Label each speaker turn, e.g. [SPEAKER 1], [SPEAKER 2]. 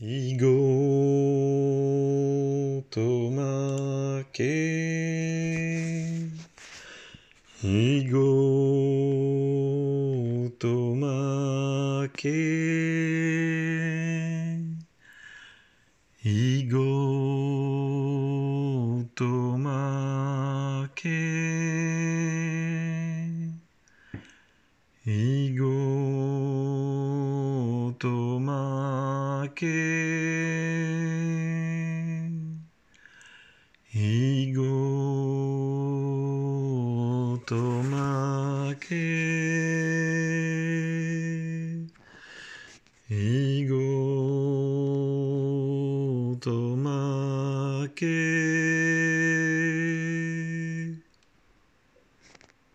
[SPEAKER 1] Igo tomake Igo tomake Igo tomake Igo けいごとまけいごとまけ